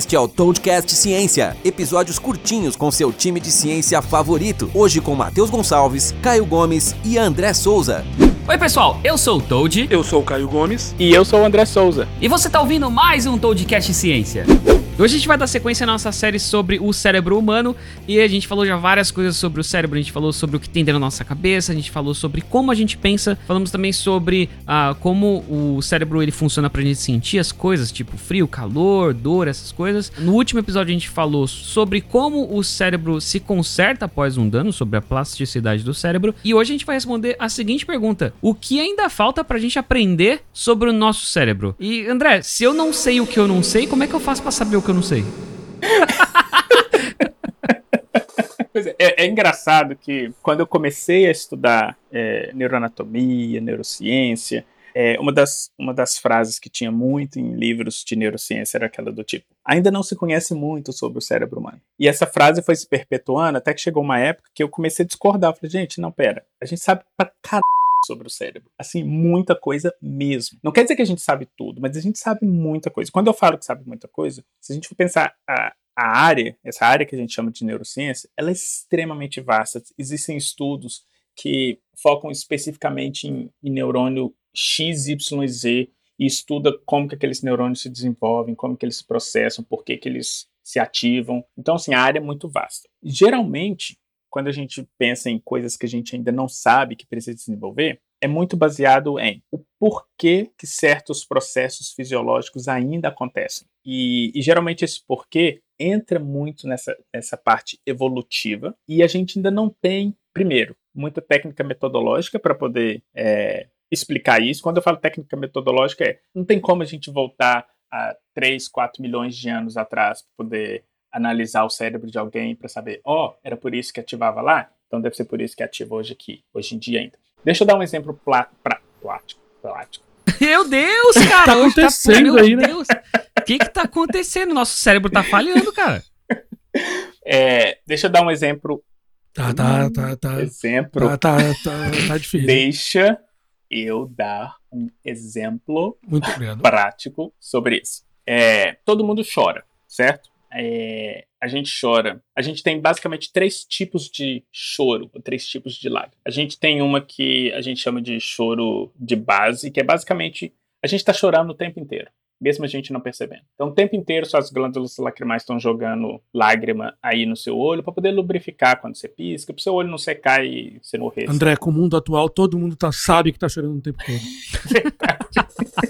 Este é o Toadcast Ciência, episódios curtinhos com seu time de ciência favorito. Hoje com Matheus Gonçalves, Caio Gomes e André Souza. Oi, pessoal, eu sou o Toad. Eu sou o Caio Gomes. E eu sou o André Souza. E você está ouvindo mais um Toadcast Ciência. Hoje a gente vai dar sequência à nossa série sobre o cérebro humano. E a gente falou já várias coisas sobre o cérebro, a gente falou sobre o que tem dentro da nossa cabeça, a gente falou sobre como a gente pensa, falamos também sobre ah, como o cérebro ele funciona pra gente sentir as coisas, tipo frio, calor, dor, essas coisas. No último episódio a gente falou sobre como o cérebro se conserta após um dano, sobre a plasticidade do cérebro, e hoje a gente vai responder a seguinte pergunta: o que ainda falta pra gente aprender sobre o nosso cérebro? E André, se eu não sei o que eu não sei, como é que eu faço para saber o que que eu não sei. é, é, é, engraçado que quando eu comecei a estudar é, neuroanatomia, neurociência, é, uma, das, uma das frases que tinha muito em livros de neurociência era aquela do tipo: ainda não se conhece muito sobre o cérebro humano. E essa frase foi se perpetuando até que chegou uma época que eu comecei a discordar. Eu falei, gente, não, pera, a gente sabe pra caralho sobre o cérebro. Assim, muita coisa mesmo. Não quer dizer que a gente sabe tudo, mas a gente sabe muita coisa. Quando eu falo que sabe muita coisa, se a gente for pensar a, a área, essa área que a gente chama de neurociência, ela é extremamente vasta. Existem estudos que focam especificamente em, em neurônio XYZ e estuda como que aqueles neurônios se desenvolvem, como que eles se processam, por que, que eles se ativam. Então, assim, a área é muito vasta. Geralmente, quando a gente pensa em coisas que a gente ainda não sabe que precisa desenvolver, é muito baseado em o porquê que certos processos fisiológicos ainda acontecem. E, e, geralmente esse porquê entra muito nessa, nessa parte evolutiva e a gente ainda não tem, primeiro, muita técnica metodológica para poder é, explicar isso. Quando eu falo técnica metodológica, é não tem como a gente voltar a 3, 4 milhões de anos atrás para poder analisar o cérebro de alguém para saber, ó, oh, era por isso que ativava lá, então deve ser por isso que ativa hoje aqui, hoje em dia ainda. Deixa eu dar um exemplo plástico, plástico. Meu Deus, cara! tá acontecendo tá, aí, né? O que que tá acontecendo? Nosso cérebro tá falhando, cara. É, deixa eu dar um exemplo. Tá, tá, tá, tá. Exemplo. Tá, tá, tá, tá difícil. Deixa eu dar um exemplo prático sobre isso. É, todo mundo chora, certo? É, a gente chora. A gente tem basicamente três tipos de choro, ou três tipos de lágrima. A gente tem uma que a gente chama de choro de base, que é basicamente a gente está chorando o tempo inteiro, mesmo a gente não percebendo. Então, o tempo inteiro suas glândulas lacrimais estão jogando lágrima aí no seu olho para poder lubrificar quando você pisca, para o seu olho não secar e você morrer. André, com o mundo atual, todo mundo tá, sabe que está chorando o tempo todo.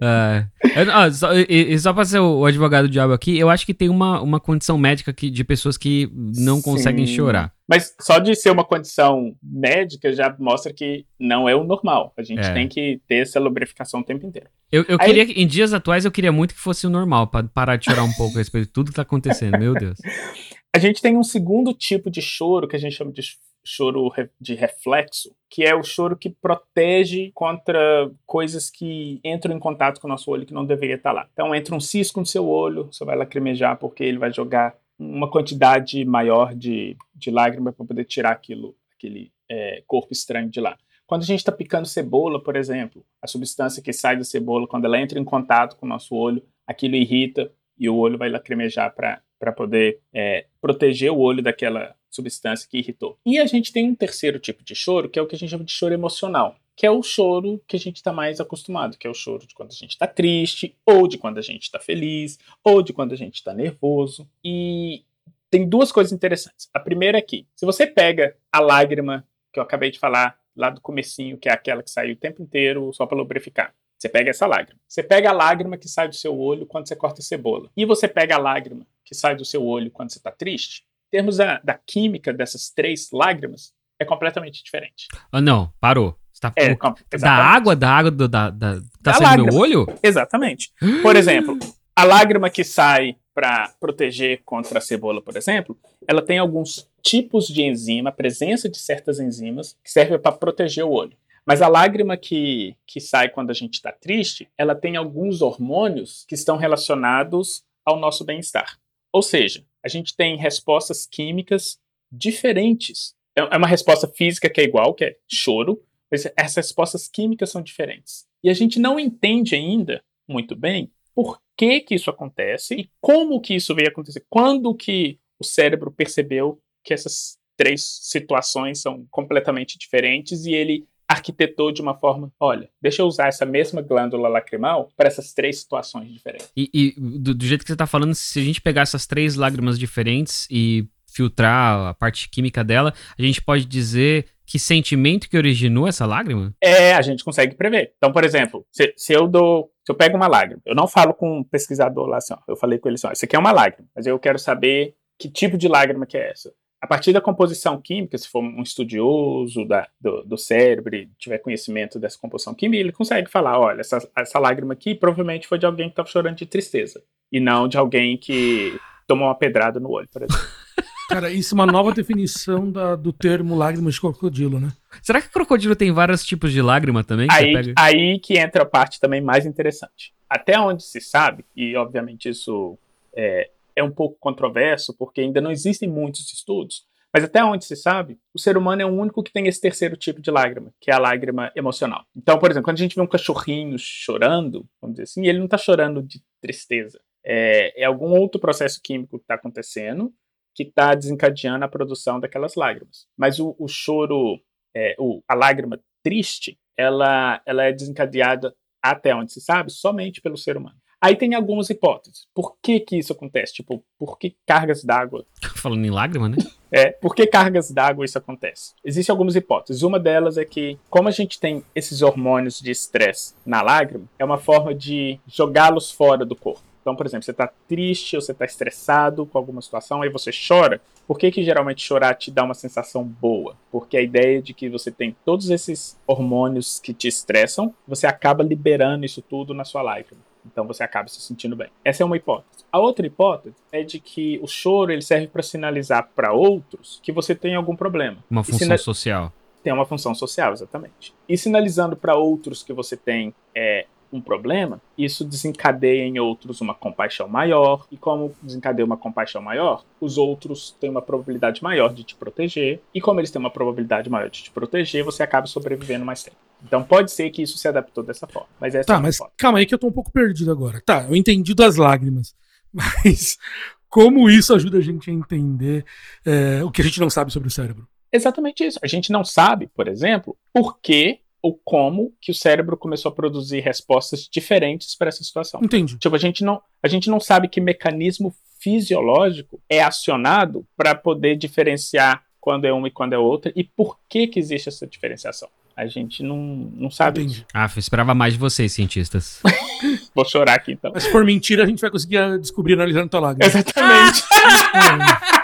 É. Ah, só, e, e, só pra ser o, advogado do diabo aqui, eu acho que tem uma, uma condição médica que, de pessoas que não conseguem chorar. Mas só de ser uma condição médica já mostra que não é o normal. A gente é. tem que ter essa lubrificação o tempo inteiro. Eu, eu Aí... queria, em dias atuais, eu queria muito que fosse o normal, para parar de chorar um pouco a respeito de tudo que tá acontecendo, meu Deus. A gente tem um segundo tipo de choro que a gente chama de choro de reflexo, que é o choro que protege contra coisas que entram em contato com o nosso olho que não deveria estar lá. Então entra um cisco no seu olho, você vai lacrimejar porque ele vai jogar uma quantidade maior de, de lágrima para poder tirar aquilo, aquele é, corpo estranho de lá. Quando a gente está picando cebola, por exemplo, a substância que sai da cebola, quando ela entra em contato com o nosso olho, aquilo irrita e o olho vai lacrimejar para poder é, proteger o olho daquela substância que irritou. E a gente tem um terceiro tipo de choro, que é o que a gente chama de choro emocional, que é o choro que a gente está mais acostumado, que é o choro de quando a gente está triste, ou de quando a gente está feliz, ou de quando a gente está nervoso. E tem duas coisas interessantes. A primeira é que, se você pega a lágrima que eu acabei de falar lá do comecinho, que é aquela que sai o tempo inteiro só para lubrificar. Você pega essa lágrima. Você pega a lágrima que sai do seu olho quando você corta a cebola. E você pega a lágrima que sai do seu olho quando você está triste termos da, da química dessas três lágrimas, é completamente diferente. Ah, não, parou. Você tá é, da água, da água do, da, da, tá da saindo do meu olho? Exatamente. Por exemplo, a lágrima que sai para proteger contra a cebola, por exemplo, ela tem alguns tipos de enzima, a presença de certas enzimas que servem para proteger o olho. Mas a lágrima que, que sai quando a gente está triste, ela tem alguns hormônios que estão relacionados ao nosso bem-estar. Ou seja, a gente tem respostas químicas diferentes. É, é uma resposta física que é igual, que é choro, mas essas respostas químicas são diferentes. E a gente não entende ainda muito bem por que que isso acontece e como que isso veio acontecer. Quando que o cérebro percebeu que essas três situações são completamente diferentes e ele arquitetou de uma forma, olha, deixa eu usar essa mesma glândula lacrimal para essas três situações diferentes. E, e do, do, jeito que você tá falando, se a gente pegar essas três lágrimas diferentes e filtrar a parte química dela, a gente pode dizer que sentimento que originou essa lágrima? É, a gente consegue prever. Então, por exemplo, se, se eu dou, se eu pego uma lágrima, eu não falo com um pesquisador lá assim, ó, eu falei com ele assim, ó, isso aqui é uma lágrima, mas eu quero saber que tipo de lágrima que é essa. A partir da composição química, se for um estudioso da, do, do, cérebro e tiver conhecimento dessa composição química, ele consegue falar: olha, essa, essa lágrima aqui provavelmente foi de alguém que estava chorando de tristeza, e não de alguém que tomou uma pedrada no olho, por exemplo. Cara, isso é uma nova definição da, do termo lágrimas de crocodilo, né? Será que o crocodilo tem vários tipos de lágrima também? Que aí, pega... aí que entra a parte também mais interessante. Até onde se sabe, e obviamente isso é, é um pouco controverso, porque ainda não existem muitos estudos, mas até onde se sabe, o ser humano é o único que tem esse terceiro tipo de lágrima, que é a lágrima emocional. Então, por exemplo, quando a gente vê um cachorrinho chorando, vamos dizer assim, ele não está chorando de tristeza. É, é algum outro processo químico que está acontecendo que está desencadeando a produção daquelas lágrimas. Mas o, o choro, é, o, a lágrima triste, ela, ela é desencadeada, até onde se sabe, somente pelo ser humano. Aí tem algumas hipóteses. Por que que isso acontece? Tipo, por que cargas d'água? Falando em lágrima, né? É, por que cargas d'água isso acontece? Existem algumas hipóteses. Uma delas é que, como a gente tem esses hormônios de estresse na lágrima, é uma forma de jogá-los fora do corpo. Então, por exemplo, você está triste ou você está estressado com alguma situação, aí você chora. Por que, que geralmente chorar te dá uma sensação boa? Porque a ideia de que você tem todos esses hormônios que te estressam, você acaba liberando isso tudo na sua lágrima. Então você acaba se sentindo bem. Essa é uma hipótese. A outra hipótese é de que o choro ele serve para sinalizar para outros que você tem algum problema. Uma função social. Tem uma função social, exatamente. E sinalizando para outros que você tem é, um problema, isso desencadeia em outros uma compaixão maior, e como desencadeia uma compaixão maior, os outros têm uma probabilidade maior de te proteger, e como eles têm uma probabilidade maior de te proteger, você acaba sobrevivendo mais tempo. Então pode ser que isso se adaptou dessa forma. Mas essa tá, é mas calma aí que eu tô um pouco perdido agora. Tá, eu entendi das lágrimas, mas como isso ajuda a gente a entender é, o que a gente não sabe sobre o cérebro? Exatamente isso. A gente não sabe, por exemplo, por que ou como que o cérebro começou a produzir respostas diferentes para essa situação. Entendi. Tipo, a gente não, a gente não sabe que mecanismo fisiológico é acionado para poder diferenciar quando é uma e quando é outra e por que que existe essa diferenciação. A gente não, não sabe. Entendi. Ah, eu esperava mais de vocês, cientistas. Vou chorar aqui então. Mas se for mentira, a gente vai conseguir descobrir analisando tua lágrima. Exatamente.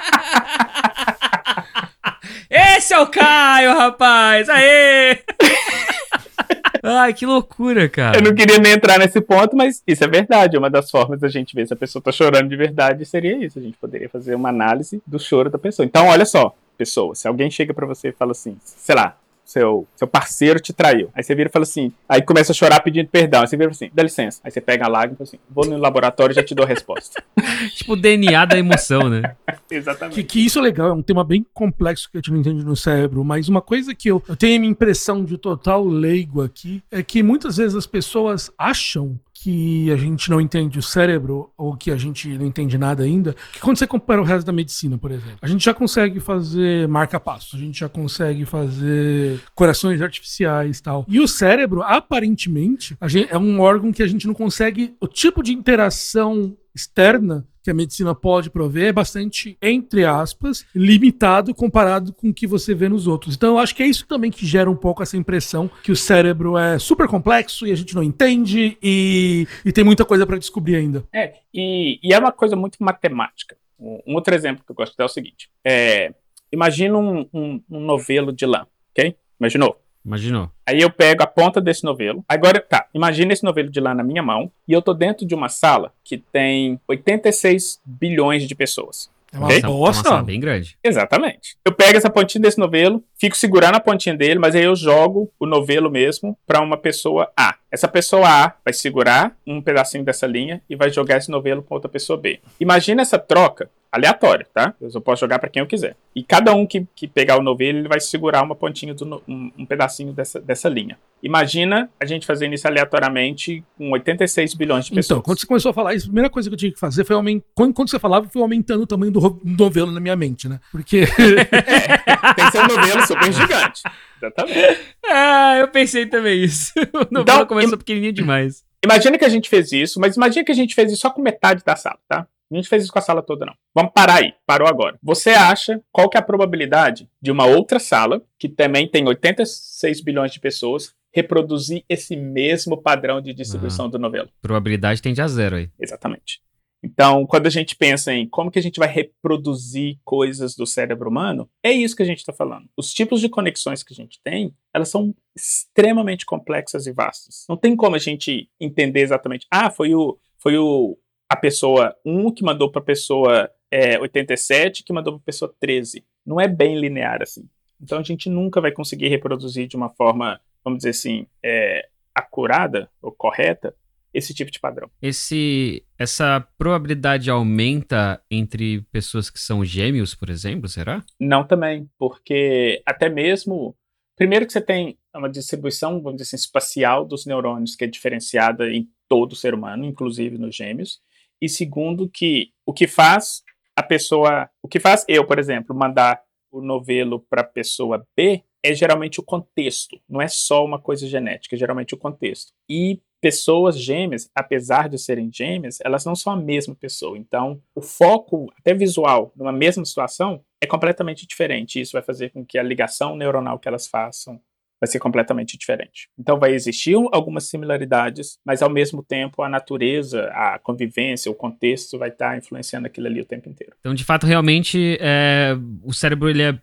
Esse é o Caio, rapaz! Aê! Ai, que loucura, cara. Eu não queria nem entrar nesse ponto, mas isso é verdade. Uma das formas da gente ver se a pessoa tá chorando de verdade seria isso. A gente poderia fazer uma análise do choro da pessoa. Então, olha só, pessoa, se alguém chega para você e fala assim, sei lá, seu, seu parceiro te traiu. Aí você vira e fala assim, aí começa a chorar pedindo perdão. Aí você vira assim, dá licença. Aí você pega a lágrima e fala assim, vou no laboratório e já te dou a resposta. tipo o DNA da emoção, né? Exatamente. Que, que, isso é legal, é um tema bem complexo que a gente não entende no cérebro, mas uma coisa que eu, eu tenho a minha impressão de total leigo aqui é que muitas vezes as pessoas acham que a gente não entende o cérebro, ou que a gente não entende nada ainda, que quando você compara o resto da medicina, por exemplo, a gente já consegue fazer marca-passos, a gente já consegue fazer corações artificiais e tal. E o cérebro, aparentemente, gente, é um órgão que a gente não consegue. O tipo de interação externa que a medicina pode prover é bastante, entre aspas, limitado comparado com o que você vê nos outros. Então eu acho que é isso também que gera um pouco essa impressão que o cérebro é super complexo e a gente não entende e, e tem muita coisa para descobrir ainda. É, e, e, é uma coisa muito matemática. Um, outro exemplo que eu gosto de dar é o seguinte: é, imagina um, um, um novelo de lã, ok? Imaginou? Imaginou. Aí eu pego a ponta desse novelo. Agora, tá, imagina esse novelo de lã na minha mão e eu tô dentro de uma sala que tem 86 bilhões de pessoas. É uma okay? bosta. É uma bem grande. Exatamente. Eu pego essa pontinha desse novelo, fico segurando a pontinha dele, mas aí eu jogo o novelo mesmo para uma pessoa A. Essa pessoa A vai segurar um pedacinho dessa linha e vai jogar esse novelo para outra pessoa B. Imagina essa troca aleatória, tá? Eu posso jogar para quem eu quiser. E cada um que, que pegar o novelo, ele vai segurar uma pontinha, do, um, um pedacinho dessa, dessa linha. Imagina a gente fazendo isso aleatoriamente com 86 bilhões de pessoas. Então, quando você começou a falar isso, a primeira coisa que eu tinha que fazer foi aumentar. Quando, quando você falava, foi aumentando o tamanho do novelo na minha mente, né? Porque. é, tem que ser um novelo super gigante. Exatamente. Ah, eu pensei também isso. O novelo então, começou im... pequenininho demais. Imagina que a gente fez isso, mas imagina que a gente fez isso só com metade da sala, tá? A gente fez isso com a sala toda, não. Vamos parar aí. Parou agora. Você acha qual que é a probabilidade de uma outra sala, que também tem 86 bilhões de pessoas, reproduzir esse mesmo padrão de distribuição ah, do novelo? Probabilidade tende a zero aí. Exatamente. Então, quando a gente pensa em como que a gente vai reproduzir coisas do cérebro humano, é isso que a gente está falando. Os tipos de conexões que a gente tem, elas são extremamente complexas e vastas. Não tem como a gente entender exatamente, ah, foi o, foi o a pessoa 1 que mandou para a pessoa é, 87 que mandou para a pessoa 13. Não é bem linear assim. Então a gente nunca vai conseguir reproduzir de uma forma, vamos dizer assim, é, acurada ou correta esse tipo de padrão. Esse, essa probabilidade aumenta entre pessoas que são gêmeos, por exemplo, será? Não também, porque até mesmo primeiro que você tem uma distribuição, vamos dizer assim, espacial dos neurônios que é diferenciada em todo ser humano, inclusive nos gêmeos e segundo que o que faz a pessoa, o que faz eu, por exemplo, mandar o novelo para a pessoa B é geralmente o contexto, não é só uma coisa genética, é geralmente o contexto. E pessoas gêmeas, apesar de serem gêmeas, elas não são a mesma pessoa. Então, o foco, até visual, numa mesma situação, é completamente diferente. Isso vai fazer com que a ligação neuronal que elas façam vai ser completamente diferente. Então vai existir algumas similaridades, mas ao mesmo tempo a natureza, a convivência, o contexto vai estar influenciando aquilo ali o tempo inteiro. Então, de fato, realmente, é, o cérebro ele é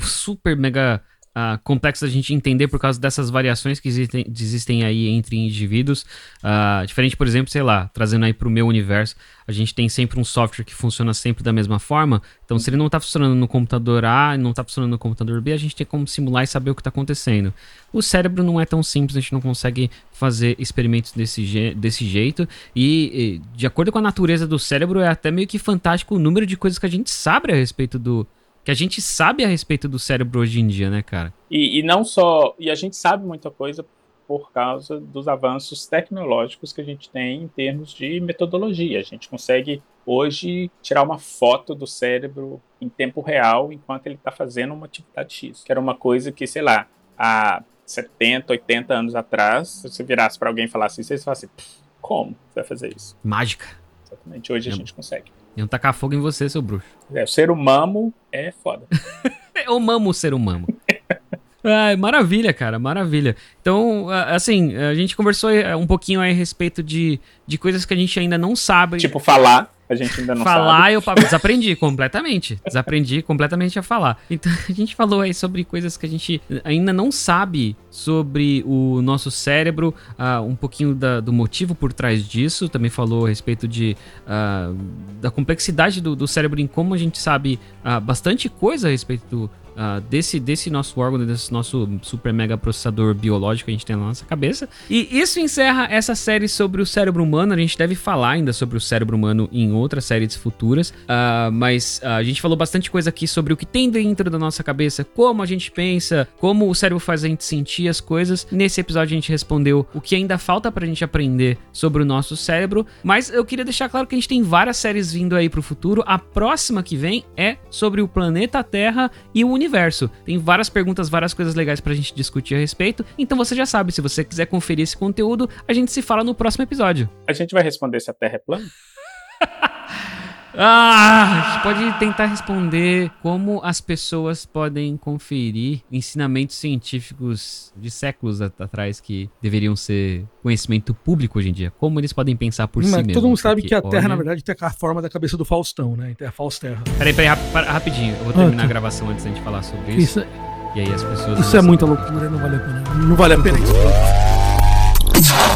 super mega uh, complexo da gente entender por causa dessas variações que existem, existem aí entre indivíduos. Uh, diferente, por exemplo, sei lá, trazendo aí para o meu universo, a gente tem sempre um software que funciona sempre da mesma forma. Então, se ele não está funcionando no computador A e não está funcionando no computador B, a gente tem como simular e saber o que está acontecendo. O cérebro não é tão simples, a gente não consegue fazer experimentos desse, je desse jeito. E, e, de acordo com a natureza do cérebro, é até meio que fantástico o número de coisas que a gente sabe a respeito do, que a gente sabe a respeito do cérebro hoje em dia, né, cara? E, e não só. E a gente sabe muita coisa por causa dos avanços tecnológicos que a gente tem em termos de metodologia. A gente consegue hoje tirar uma foto do cérebro em tempo real enquanto ele está fazendo uma atividade X, que era uma coisa que, sei lá, há 70, 80 anos atrás, se você virasse para alguém e falasse isso, você falasse, como você vai fazer isso? Mágica. Exatamente, hoje é. a gente consegue. Iam tacar fogo em você, seu bruxo. É, o ser humano é foda. Eu mamo o ser humano. Ai, maravilha, cara, maravilha. Então, assim, a gente conversou é, um pouquinho aí a respeito de, de coisas que a gente ainda não sabe. Tipo, falar. A gente ainda não falar, sabe. eu desaprendi completamente. Desaprendi completamente a falar. Então, a gente falou aí sobre coisas que a gente ainda não sabe sobre o nosso cérebro, uh, um pouquinho da, do motivo por trás disso. Também falou a respeito de, uh, da complexidade do, do, cérebro em como a gente sabe uh, bastante coisa a respeito do, uh, desse, desse nosso órgão, desse nosso super mega processador biológico que a gente tem na nossa cabeça. E isso encerra essa série sobre o cérebro humano. A gente deve falar ainda sobre o cérebro humano em outras séries futuras, uh, mas uh, a gente falou bastante coisa aqui sobre o que tem dentro da nossa cabeça, como a gente pensa, como o cérebro faz a gente sentir as coisas. Nesse episódio a gente respondeu o que ainda falta pra gente aprender sobre o nosso cérebro, mas eu queria deixar claro que a gente tem várias séries vindo aí pro futuro. A próxima que vem é sobre o planeta Terra e o universo universo. Tem várias perguntas, várias coisas legais pra gente discutir a respeito. Então você já sabe, se você quiser conferir esse conteúdo, a gente se fala no próximo episódio. A gente vai responder se a Terra é plana? Ah, a gente pode tentar responder como as pessoas podem conferir ensinamentos científicos de séculos atrás que deveriam ser conhecimento público hoje em dia. Como eles podem pensar por Mas si mesmos. Todo mundo sabe que a Terra, olha... na verdade, tem a forma da cabeça do Faustão, né? É a Fausterra. Peraí, peraí, rap rapidinho. Eu vou terminar ah, tá. a gravação antes da gente falar sobre isso. isso e aí as pessoas. Isso é muita loucura, não vale a pena. Não vale a pena isso.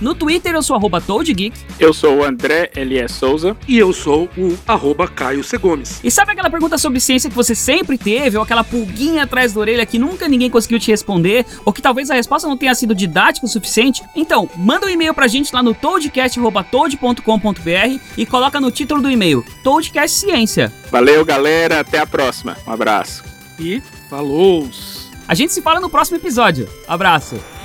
No Twitter eu sou arroba ToadGeek. Eu sou o André Elias Souza. E eu sou o arroba Caio C. Gomes. E sabe aquela pergunta sobre ciência que você sempre teve, ou aquela pulguinha atrás da orelha que nunca ninguém conseguiu te responder, ou que talvez a resposta não tenha sido didática o suficiente? Então, manda um e-mail pra gente lá no toadcast.toad.com.br e coloca no título do e-mail Toadcast Ciência. Valeu, galera. Até a próxima. Um abraço. E falou! A gente se fala no próximo episódio. Abraço!